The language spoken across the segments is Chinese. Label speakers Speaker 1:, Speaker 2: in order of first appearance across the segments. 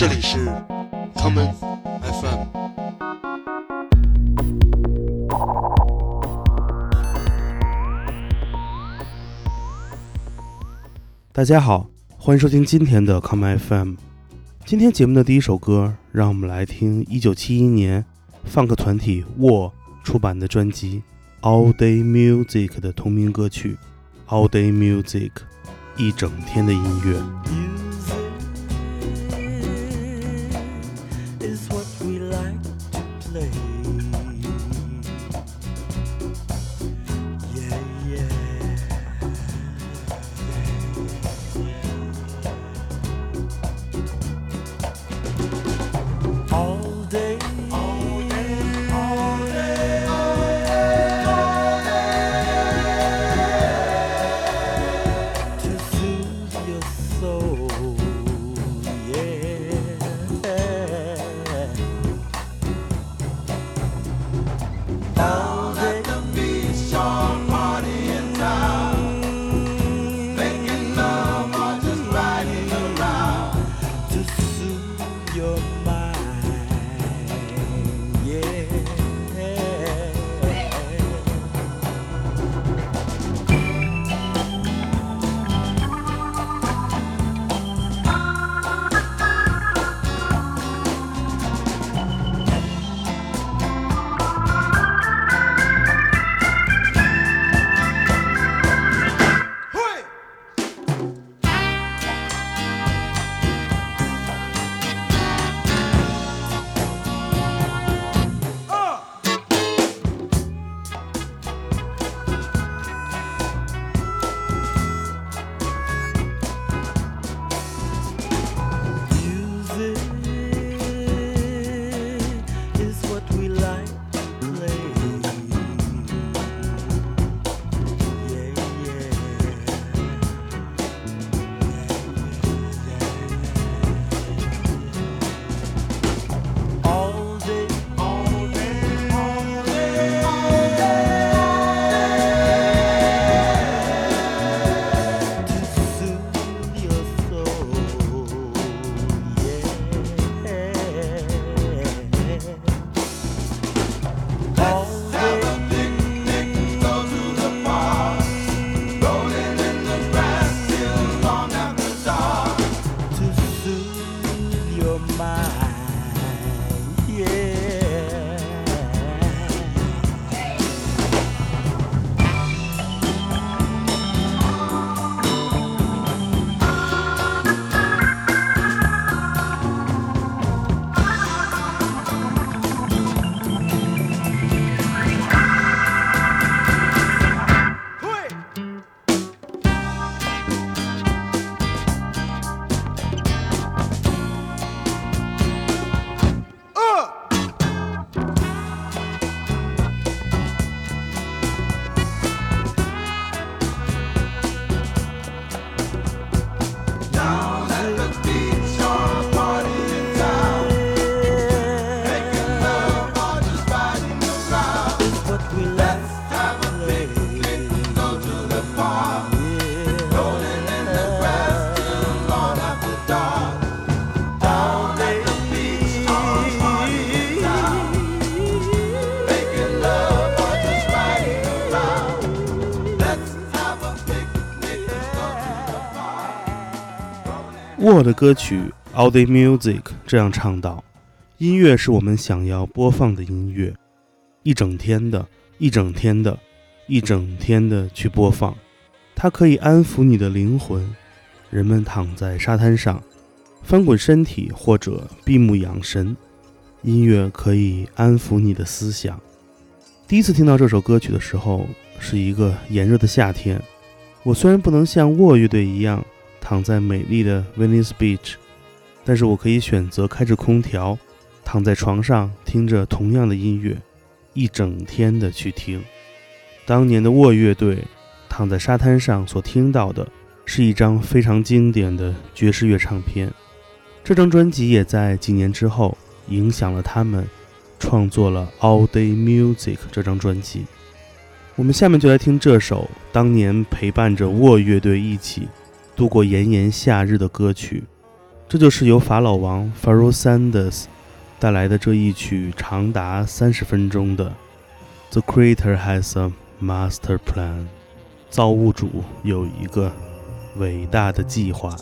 Speaker 1: 这里是 common FM。大家好，欢迎收听今天的 common FM。今天节目的第一首歌，让我们来听1971年放克团体 War 出版的专辑《All Day Music》的同名歌曲《All Day Music》，一整天的音乐。love. 沃的歌曲《All Day Music》这样唱道：“音乐是我们想要播放的音乐，一整天的，一整天的，一整天的去播放。它可以安抚你的灵魂。人们躺在沙滩上，翻滚身体或者闭目养神。音乐可以安抚你的思想。”第一次听到这首歌曲的时候，是一个炎热的夏天。我虽然不能像沃乐队一样。躺在美丽的 Venice Beach，但是我可以选择开着空调，躺在床上听着同样的音乐，一整天的去听。当年的沃乐队躺在沙滩上所听到的是一张非常经典的爵士乐唱片，这张专辑也在几年之后影响了他们，创作了 All Day Music 这张专辑。我们下面就来听这首当年陪伴着沃乐队一起。度过炎炎夏日的歌曲，
Speaker 2: 这就是由法老王 Pharaoh Sanders 带来的这一曲长达三十分钟的《The Creator Has a Master Plan》。造物主有一个伟大的计划。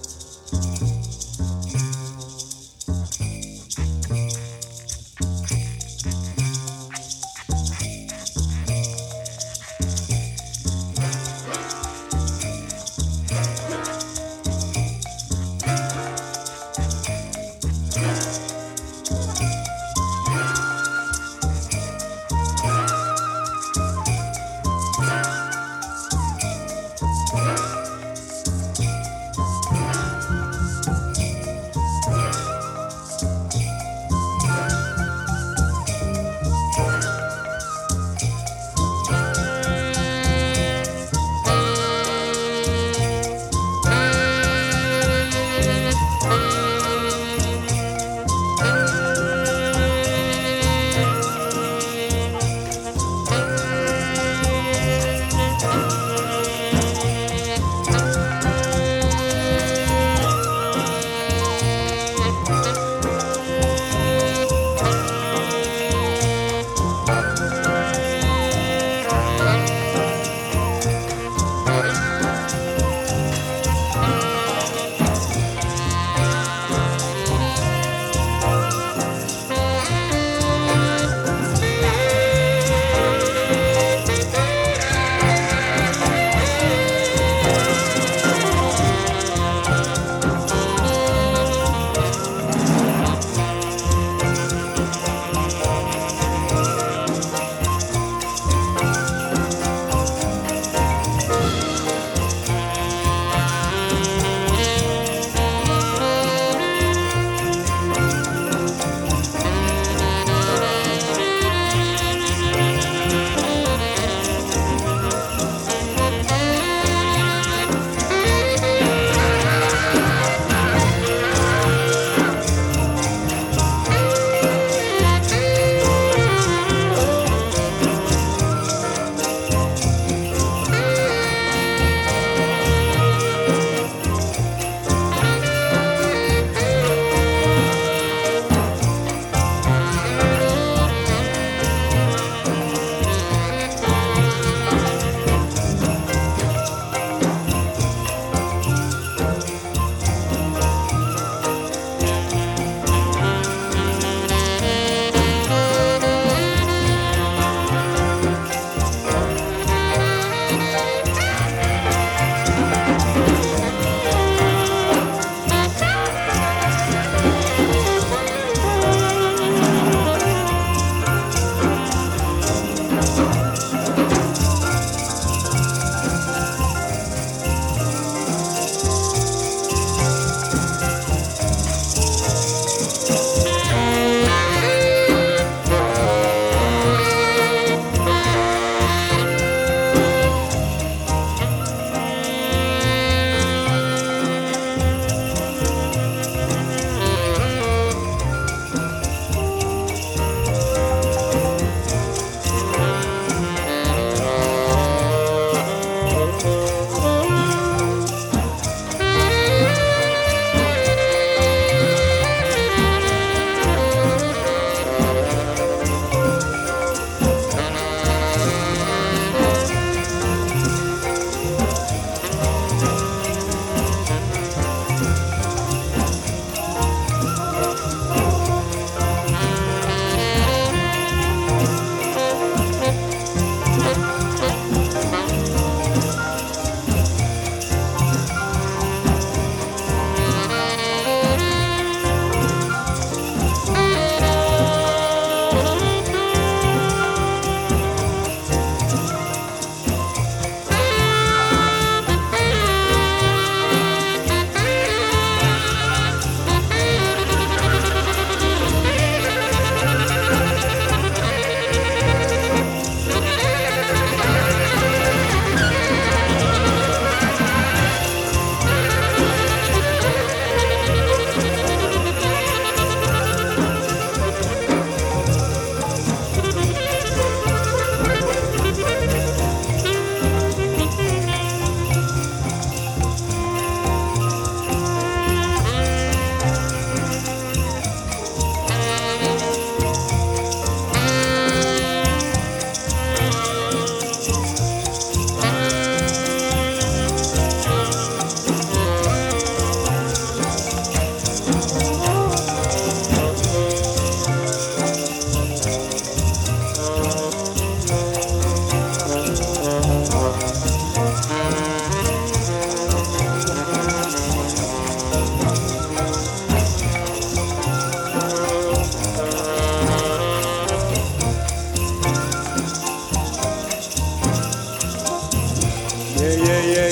Speaker 3: Yeah, yeah.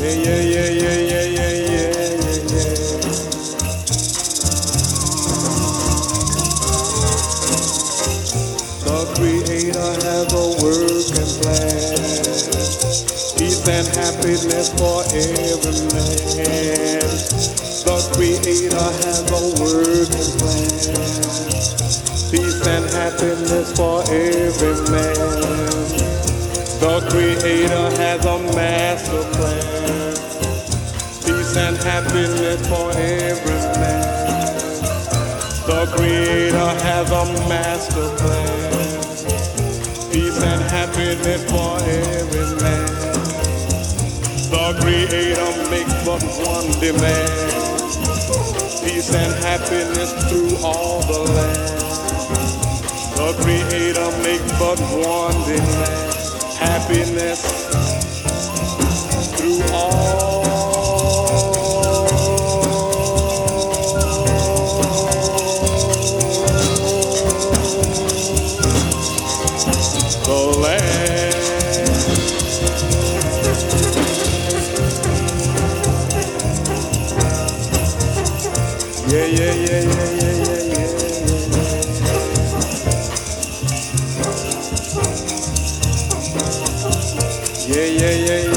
Speaker 3: Yeah, yeah, yeah, yeah, yeah, yeah, yeah, yeah, yeah. The Creator has a plan. Peace and happiness for every man. The Creator has a working plan. Peace and happiness for every man. The Creator has a master plan. Peace and happiness for every man. The Creator has a master plan. Peace and happiness for every man. The Creator makes but one demand. Peace and happiness through all the land. The Creator makes but one demand. Happiness through all the land. Yeah, yeah, yeah,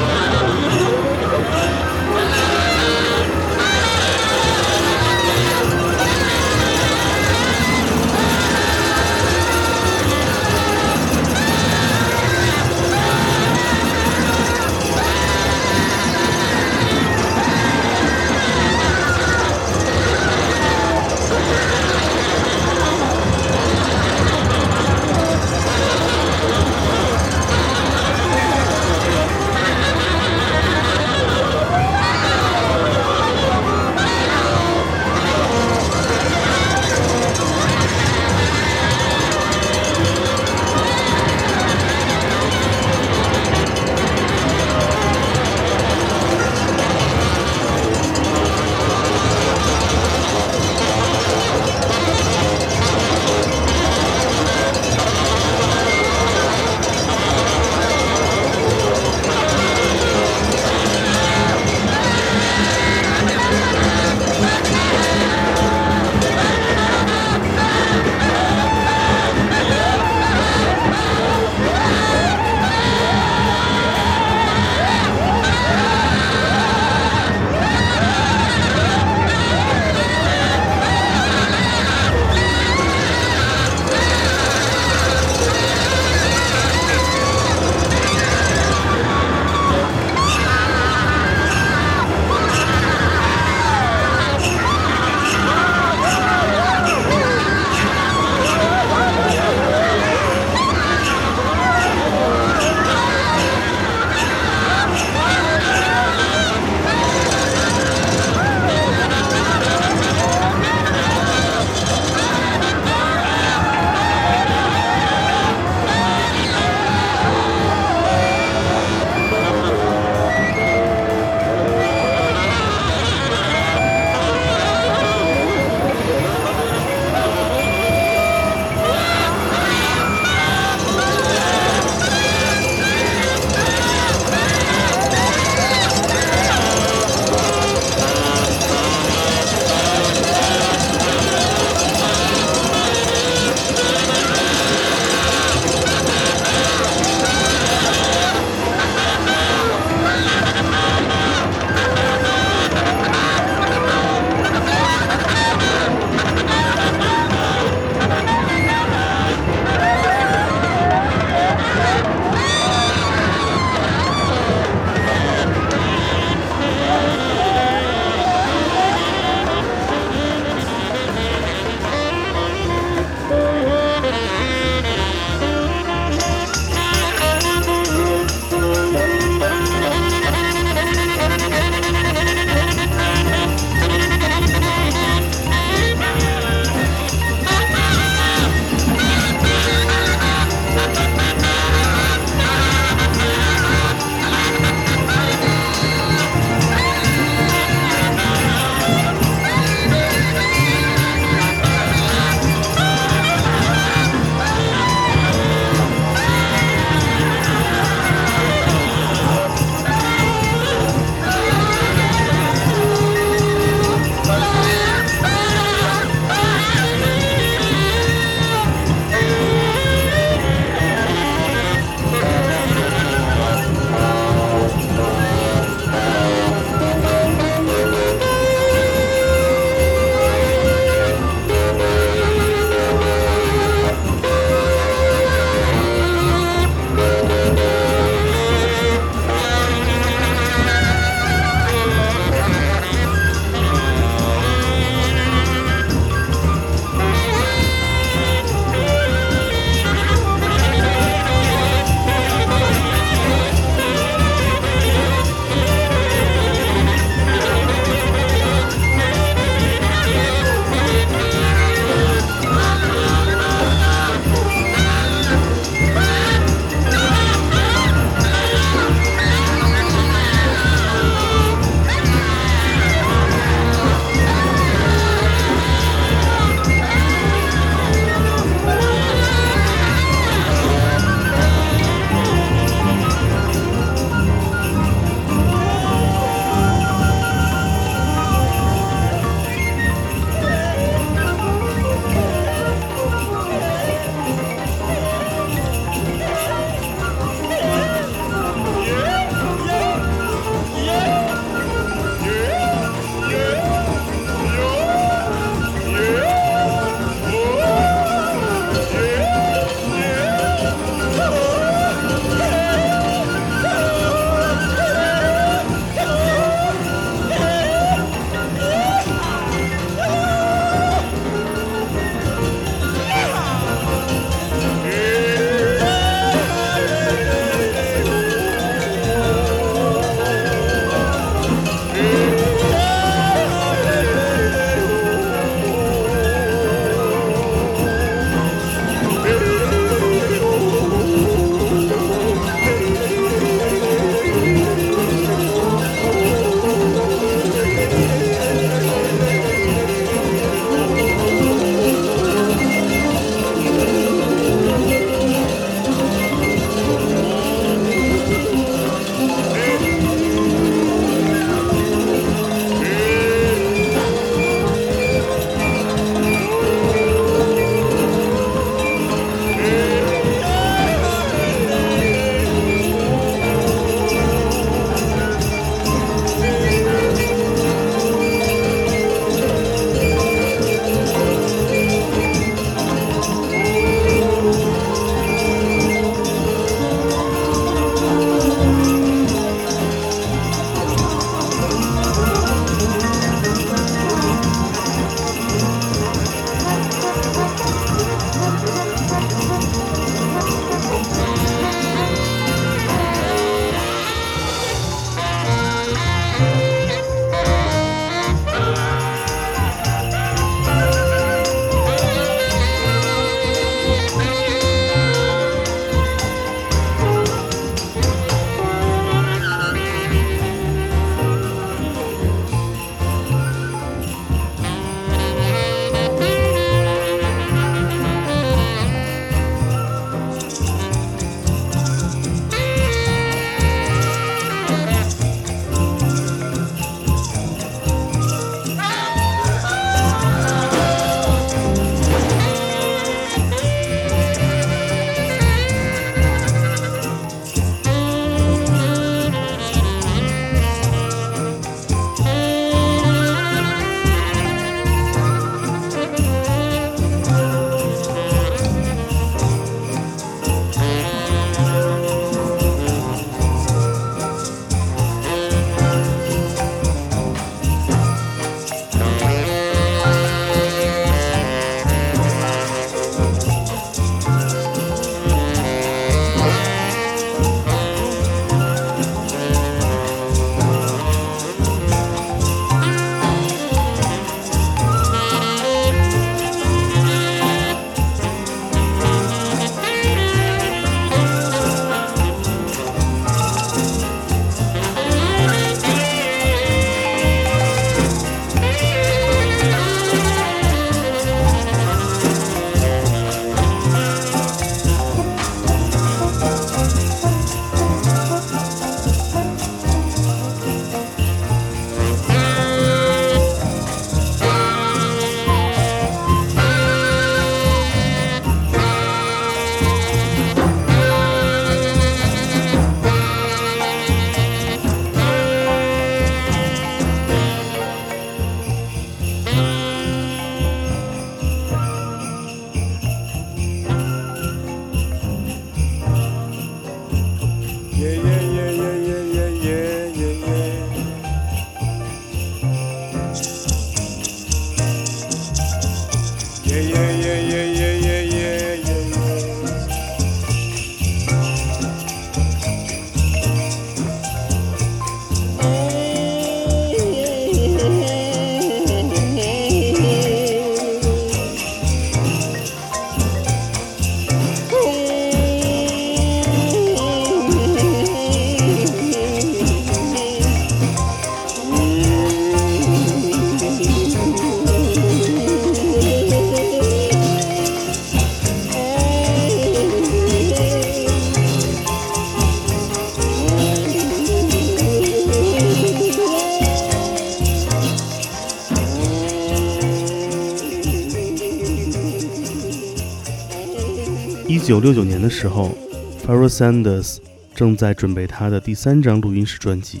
Speaker 2: 九六九年的时候 f a r r e Sanders 正在准备他的第三张录音室专辑。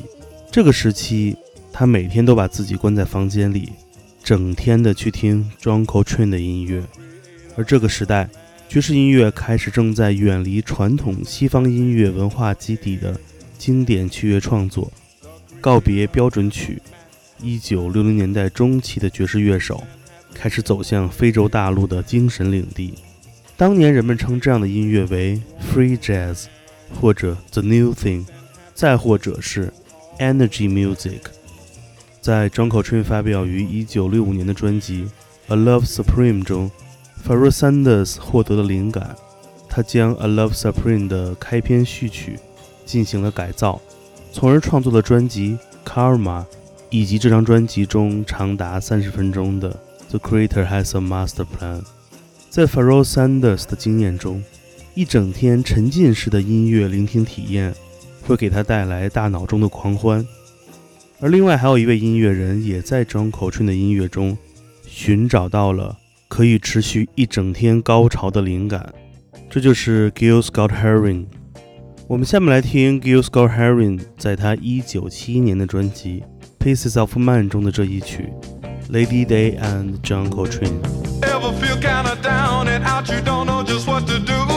Speaker 2: 这个时期，他每天都把自己关在房间里，整天的去听 John Coltrane 的音乐。而这个时代，爵士音乐开始正在远离传统西方音乐文化基底的经典器乐创作，告别标准曲。一九六零年代中期的爵士乐手开始走向非洲大陆的精神领地。当年人们称这样的音乐为 Free Jazz，或者 The New Thing，再或者是 Energy Music。在 John Coltrane 发表于一九六五年的专辑《A Love Supreme》中 f a r r e Sanders 获得了灵感，他将《A Love Supreme》的开篇序曲进行了改造，从而创作了专辑《Karma》。以及这张专辑中长达三十分钟的《The Creator Has a Master Plan》。在 f a r r e Sanders 的经验中，一整天沉浸式的音乐聆听体验会给他带来大脑中的狂欢。而另外还有一位音乐人也在 John Coltrane 的音乐中寻找到了可以持续一整天高潮的灵感，这就是 Gil Scott Heron。我们下面来听 Gil Scott Heron 在他一九七一年的专辑。Pieces of Man 中的这一曲，Lady Day and John Coltrane。
Speaker 4: Out, you don't know just what to do.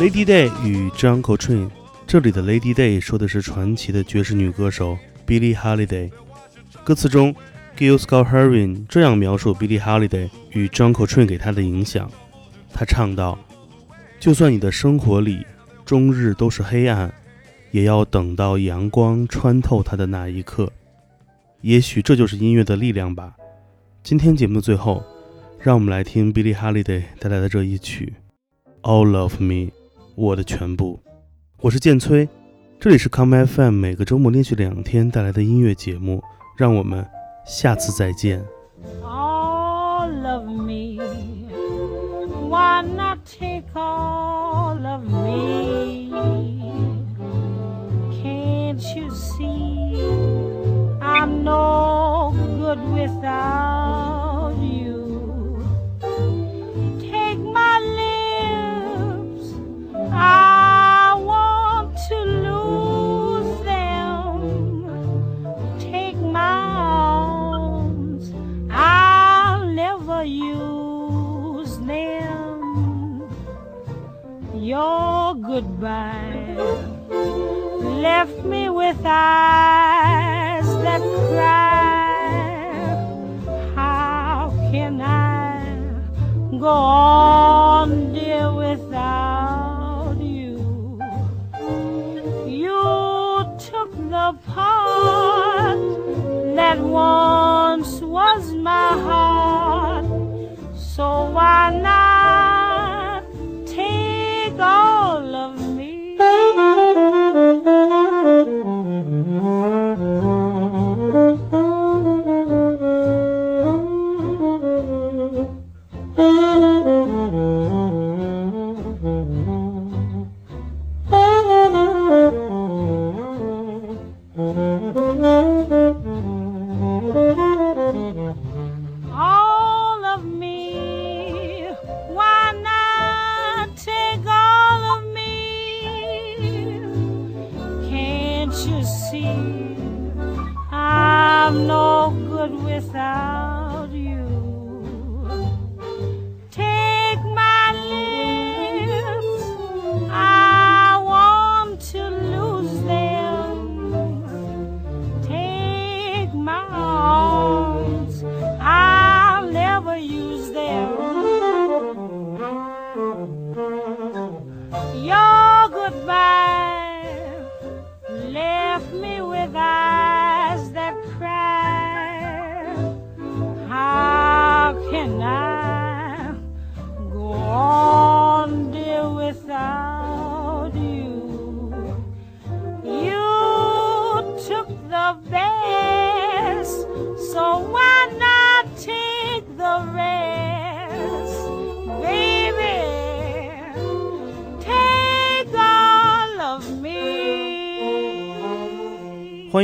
Speaker 4: Lady Day
Speaker 2: 与 John Coltrane，这里的 Lady Day 说的是传奇的爵士女歌手 Billie Holiday。歌词中，Gil Scott Heron 这样描述 Billie Holiday 与 John Coltrane 给她的影响。他唱道：“就算你的生活里终日都是黑暗，也要等到阳光穿透它的那一刻。也许这就是音乐的力量吧。”今天节目的最后，让我们来听 Billie Holiday 带来的这一曲《All of Me》。我的全部。我是剑崔，这里是 Come FM，每个周末连续两天带来的音乐节目，让我们下次再见。
Speaker 5: all of me. Why not take all of me? Can't you see I'm no good without